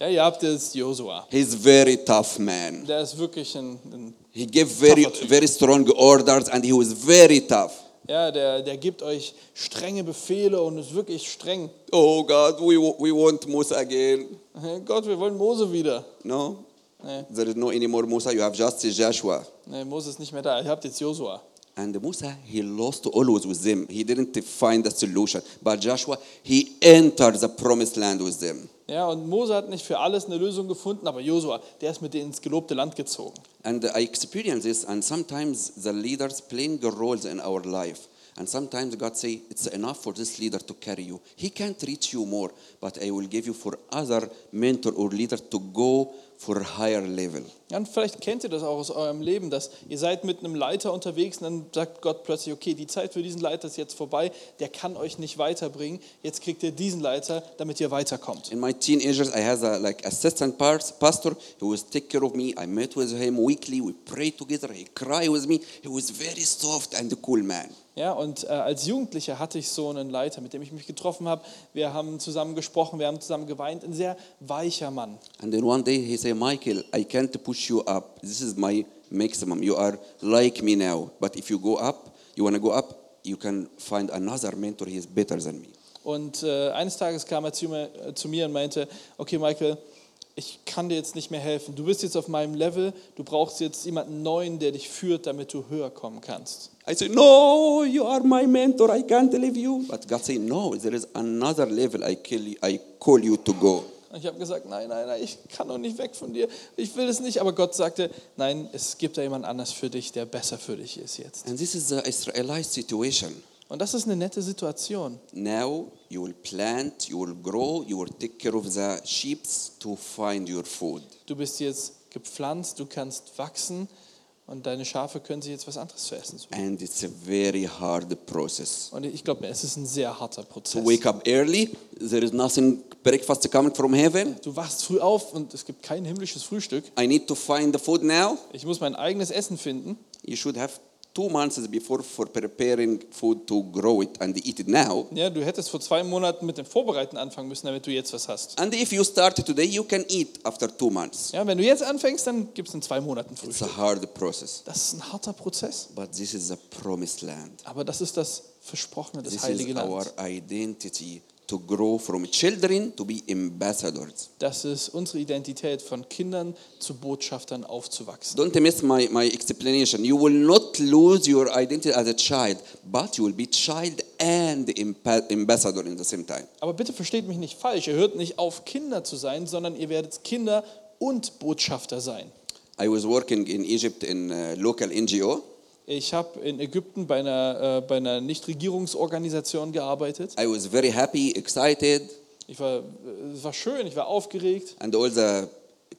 Ja, ihr habt jetzt Josua. He's very tough man. Der ist wirklich ein, ein He gave very, very strong orders and he was very tough. Ja, der, der gibt euch strenge Befehle und ist wirklich streng. Oh God, we, we want Musa again. Gott, wir wollen Mose wieder. No, Nee, there is no anymore Musa. You have just Joshua. nee, Mose ist nicht mehr da. Ihr habt jetzt Josua. And Musa, he lost always with them. He didn't find the solution. But Joshua, he entered the promised land with them. Ja, und Mose hat nicht für alles eine Lösung gefunden, aber Josua, der ist mit denen ins gelobte Land gezogen. And I experience this, and sometimes the leaders playing the roles in our life. And sometimes God say, it's enough for this leader to carry you. He can't reach you more, but I will give you for other mentor or leader to go for a higher level. Ja, und vielleicht kennt ihr das auch aus eurem Leben, dass ihr seid mit einem Leiter unterwegs und dann sagt Gott plötzlich, okay, die Zeit für diesen Leiter ist jetzt vorbei, der kann euch nicht weiterbringen, jetzt kriegt ihr diesen Leiter, damit ihr weiterkommt. In my teenagers, I had a like assistant pastor who was take care of me. I met with him weekly. We pray together. He cry with me. He was very soft and cool man. Ja, und äh, als Jugendlicher hatte ich so einen Leiter, mit dem ich mich getroffen habe. Wir haben zusammen gesprochen, wir haben zusammen geweint. Ein sehr weicher Mann. And then one day he said, Michael, I can't push you up. This is my maximum. You are like me now. But if you go up, you want to go up, you can find another mentor. He is better than me. Und äh, eines Tages kam er zu mir, äh, zu mir und meinte, okay Michael, ich kann dir jetzt nicht mehr helfen. Du bist jetzt auf meinem Level, du brauchst jetzt jemanden neuen, der dich führt, damit du höher kommen kannst. I said, No, you are my mentor. I can't leave you. But God said, No, there is another level I, kill you, I call you to go. Und ich habe gesagt, nein, nein, nein, ich kann doch nicht weg von dir. Ich will es nicht. Aber Gott sagte, nein, es gibt da jemand anders für dich, der besser für dich ist jetzt. And this is the Israelite situation. Und das ist eine nette Situation. Now you will plant, you will grow, you will take care of the sheep to find your food. Du bist jetzt gepflanzt, du kannst wachsen und deine Schafe können sich jetzt was anderes zu essen suchen. And it's a very hard process. Und ich glaube, es ist ein sehr harter To Prozess. wake up early, there is nothing breakfast coming from heaven. Du wachst früh auf und es gibt kein himmlisches Frühstück. I need to find the food now. Ich muss mein eigenes Essen finden. You should have two months before for preparing food to grow it and eat it now. Ja, du hättest vor zwei Monaten mit dem Vorbereiten anfangen müssen, damit du jetzt was hast. And if you start today, you can eat after two months. Ja, wenn du jetzt anfängst, dann gibt es in zwei Monaten It's Frühstück. a hard process, Das ist ein harter Prozess, but this is a promised land. aber das ist das Versprochene, das This heilige is our Land. identity to grow from children to be ambassadors. Das ist unsere Identität, von Kindern zu Botschaftern aufzuwachsen. Don't miss my, my explanation. You will not lose your identity as a child, but you will be child and ambassador in the same time. Aber bitte versteht mich nicht falsch, ihr hört nicht auf, Kinder zu sein, sondern ihr werdet Kinder und Botschafter sein. I was working in Egypt in a local NGO. Ich habe in Ägypten bei einer, äh, bei einer Nichtregierungsorganisation gearbeitet. I was very happy, excited, Ich war, es war schön, ich war aufgeregt. and all the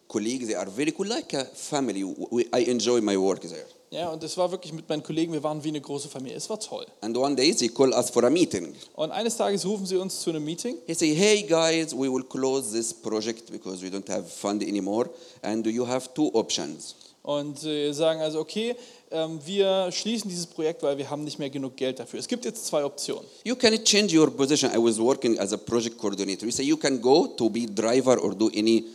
colleagues they are very cool, like a family. We, I enjoy my work there. Ja, und es war wirklich mit meinen Kollegen, wir waren wie eine große Familie. Es war toll. And one day they call us for a meeting. Und eines Tages rufen sie uns zu einem Meeting He say, "Hey guys, we will close this project because we don't have fund anymore, and you have two options. und äh, sagen also, okay, wir schließen dieses Projekt, weil wir haben nicht mehr genug Geld dafür. Es gibt jetzt zwei Optionen. You can change your position. I was working as a project coordinator. You say you can go to be driver or do any,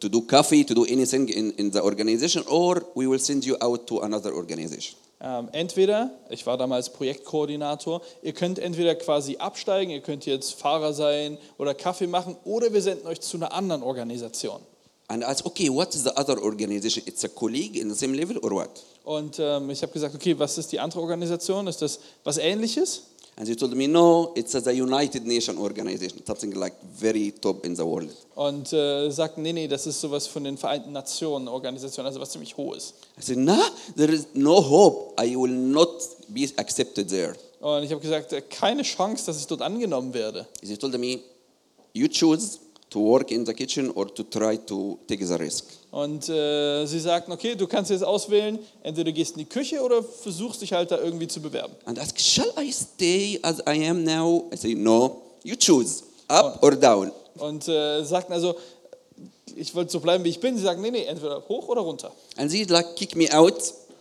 to do coffee, to do anything in, in the organization, or we will send you out to another organization. Ähm, entweder, ich war damals Projektkoordinator, ihr könnt entweder quasi absteigen, ihr könnt jetzt Fahrer sein oder Kaffee machen, oder wir senden euch zu einer anderen Organisation. And I asked, okay, what is the other organization? It's a colleague in the same level or what? Und ähm, ich habe gesagt, okay, was ist die andere Organisation? Ist das was Ähnliches? And they told me, no, it's a, United Nation organization, something like very top in the world. Und äh, sagten, nee, nee, das ist sowas von den Vereinten Nationen Organisation, also was ziemlich hohes. I said, nah, there is no hope. I will not be accepted there. Und ich habe gesagt, äh, keine Chance, dass ich dort angenommen werde. They told me, you choose to work in the kitchen or to try to take the risk. Und äh, sie sagten, okay, du kannst jetzt auswählen, entweder du gehst in die Küche oder versuchst dich halt da irgendwie zu bewerben. And ask, shall I stay as I am now? I say, no, you choose, up or down. Und äh, sagten also, ich wollte so bleiben, wie ich bin. Sie sagten, nee, nee, entweder hoch oder runter. And they like kick me out.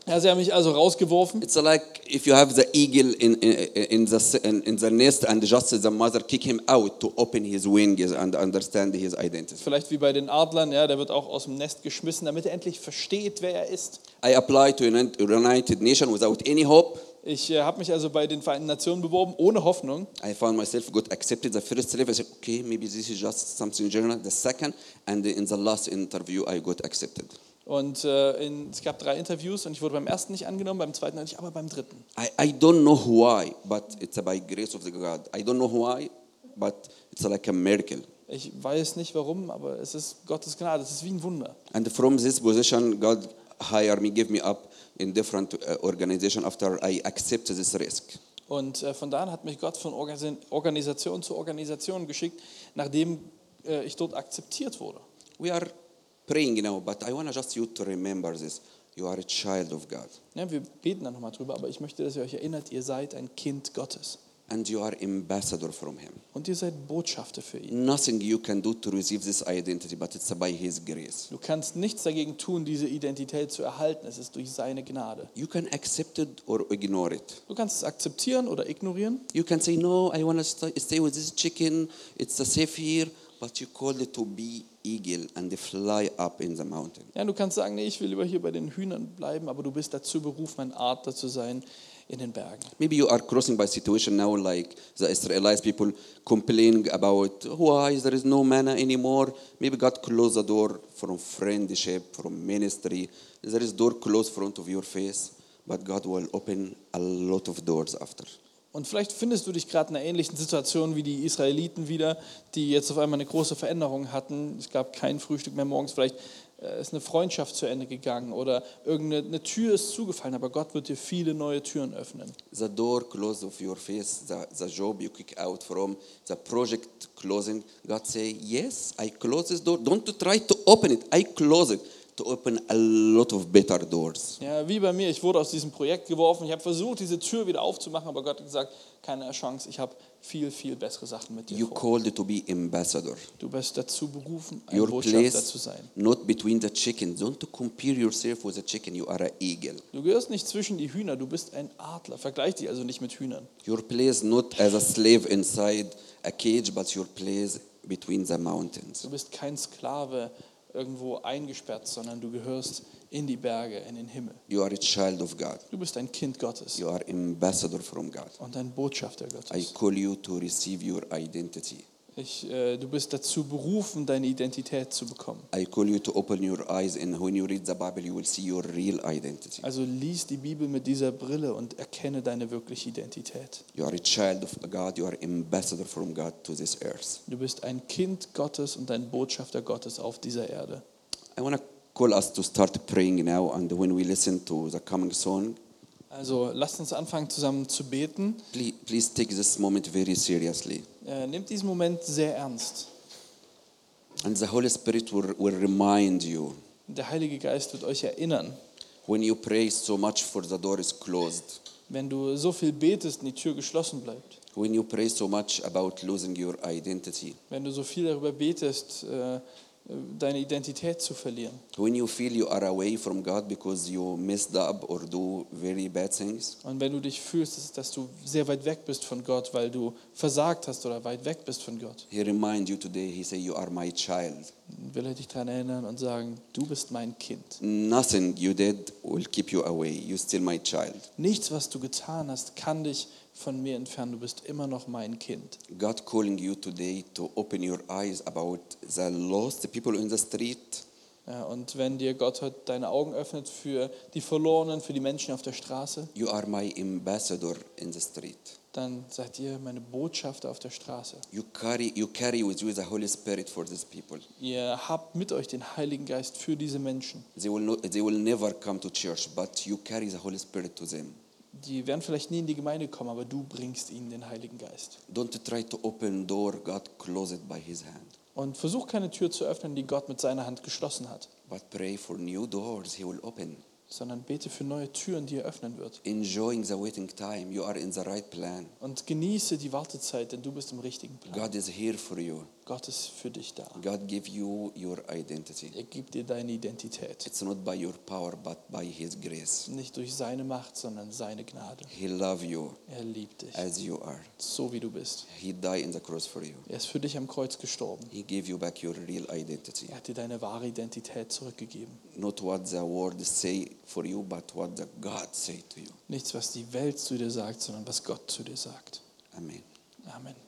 Ja, sie haben mich also rausgeworfen. It's like if you have the eagle in, in, in, the, in, the nest and just the mother kick him out to open his wings and understand his identity. Vielleicht wie bei den Adlern, ja, der wird auch aus dem Nest geschmissen, damit er endlich versteht, wer er ist. I applied to United Nations without any hope. Ich äh, habe mich also bei den Vereinten Nationen beworben, ohne Hoffnung. I found myself got accepted the first level. I said, okay, maybe this is just something general. The second, and in the last interview, I got accepted. Und äh, in, es gab drei Interviews und ich wurde beim ersten nicht angenommen, beim zweiten nicht, aber beim dritten. I, I don't know why, but it's by grace of the God. I don't know why, but it's like a miracle. Ich weiß nicht warum, aber es ist Gottes Gnade, es ist wie ein Wunder. And from this position, God hired me, gave me up in different uh, organization after I accepted this risk. Und äh, von da an hat mich Gott von Organis Organisation zu Organisation geschickt, nachdem äh, ich dort akzeptiert wurde. We are praying now, but I want just you to remember this. You are a child of God, Ja, wir beten da nochmal drüber, aber ich möchte, dass ihr euch erinnert, ihr seid ein Kind Gottes. and you are ambassador from Him. Und ihr seid Botschafter für ihn. Nothing you can do to receive this identity, but it's by His grace. Du kannst nichts dagegen tun, diese Identität zu erhalten. Es ist durch seine Gnade. You can accept it or ignore it. Du kannst es akzeptieren oder ignorieren. You can say, No, I want to st- stay with this chicken, it's a safe here, but you call it to be eagle and fly up in the mountain. Ja, du kannst sagen, nee, ich will lieber hier bei den Hühnern bleiben, aber du bist dazu berufen, ein Adler zu sein in den Bergen. Maybe you are crossing by situation now like the Israelites people complaining about why there is no manna anymore. Maybe God closed the door from friendship, from ministry. There is door closed front of your face, but God will open a lot of doors after. Und vielleicht findest du dich gerade in einer ähnlichen Situation wie die Israeliten wieder, die jetzt auf einmal eine große Veränderung hatten. Es gab kein Frühstück mehr morgens. Vielleicht äh, ist eine Freundschaft zu Ende gegangen oder irgendeine eine Tür ist zugefallen, aber Gott wird dir viele neue Türen öffnen. The door closed of your face, the, the job you kick out from, the project closing. God say, yes, I close this door. Don't try to open it. I close it. To open a lot of better doors. Ja, wie bei mir, ich wurde aus diesem Projekt geworfen. Ich habe versucht, diese Tür wieder aufzumachen, aber Gott hat gesagt, keine Chance. Ich habe viel, viel bessere Sachen mit dir You vor. called to be ambassador. Du bist dazu berufen, ein Your Botschafter zu place sein. not between the chickens. Don't to compare yourself with a chicken. You are an eagle. Du gehörst nicht zwischen die Hühner, du bist ein Adler. Vergleich dich also nicht mit Hühnern. Your place not as a slave inside a cage, but your place between the mountains. Du bist kein Sklave irgendwo eingesperrt, sondern du gehörst in die Berge, in den Himmel. You are a child of God. Du bist ein Kind Gottes You are ambassador from God. und ein Botschafter I Gottes. call you to receive your identity. Ich, äh, du bist dazu berufen, deine Identität zu bekommen. I call you to open your eyes, and when you read the Bible, you will see your real identity. Also lies die Bibel mit dieser Brille und erkenne deine wirkliche Identität. You are a child of God. You are ambassador from God to this earth. Du bist ein Kind Gottes und ein Botschafter Gottes auf dieser Erde. I want to call us to start praying now, and when we listen to the coming song, Also lasst uns anfangen zusammen zu beten. please, please take this moment very seriously. Äh, nehmt diesen Moment sehr ernst. And the Holy Spirit will, will remind you Der Heilige Geist wird euch erinnern, when you pray so much for the door is closed, wenn du so viel betest und die Tür geschlossen bleibt. when you pray so much about losing your identity, Wenn du so viel darüber betest, äh, deine Identität zu verlieren. when you feel you are away from God because you messed up or do very bad things, Und wenn du dich fühlst, dass- du sehr weit weg bist von Gott, weil du versagt hast oder weit weg bist von Gott, He remind you today, He say, you are my child. Will er dich daran erinnern und sagen, du bist mein Kind. Nothing you did will keep you away. You're still my child. Nichts, was du getan hast, kann dich von mir entfernen. Du bist immer noch mein Kind. God calling you today to open your eyes about the lost people in the street, und wenn dir Gott heute deine Augen öffnet für die Verlorenen, für die Menschen auf der Straße, you are my ambassador in the street. dann seid ihr meine Botschafter auf der Straße. You carry, you carry with you the Holy Spirit for these people. Ihr habt mit euch den Heiligen Geist für diese Menschen. They will, not, they will never come to church, but you carry the Holy Spirit to them. Die werden vielleicht nie in die Gemeinde kommen, aber du bringst ihnen den Heiligen Geist. Don't try to open door God closed by His hand, Und versuch keine Tür zu öffnen, die Gott mit seiner Hand geschlossen hat, but pray for new doors He will open. sondern bete für neue Türen, die er öffnen wird. Enjoying the waiting time, you are in the right plan. Und genieße die Wartezeit, denn du bist im richtigen Plan. God is here for you. Gott ist für dich da. God give you your identity. Er gibt dir deine Identität. It's not by your power, but by His grace. Nicht durch seine Macht, sondern seine Gnade. He love you Er liebt dich, as you are. so wie du bist. He died in the cross for you. Er ist für dich am Kreuz gestorben. He gave you back your real identity. Er hat dir deine wahre Identität zurückgegeben. Not what the world say for you, but what the God say to you. Nichts, was die Welt zu dir sagt, sondern was Gott zu dir sagt. Amen. Amen.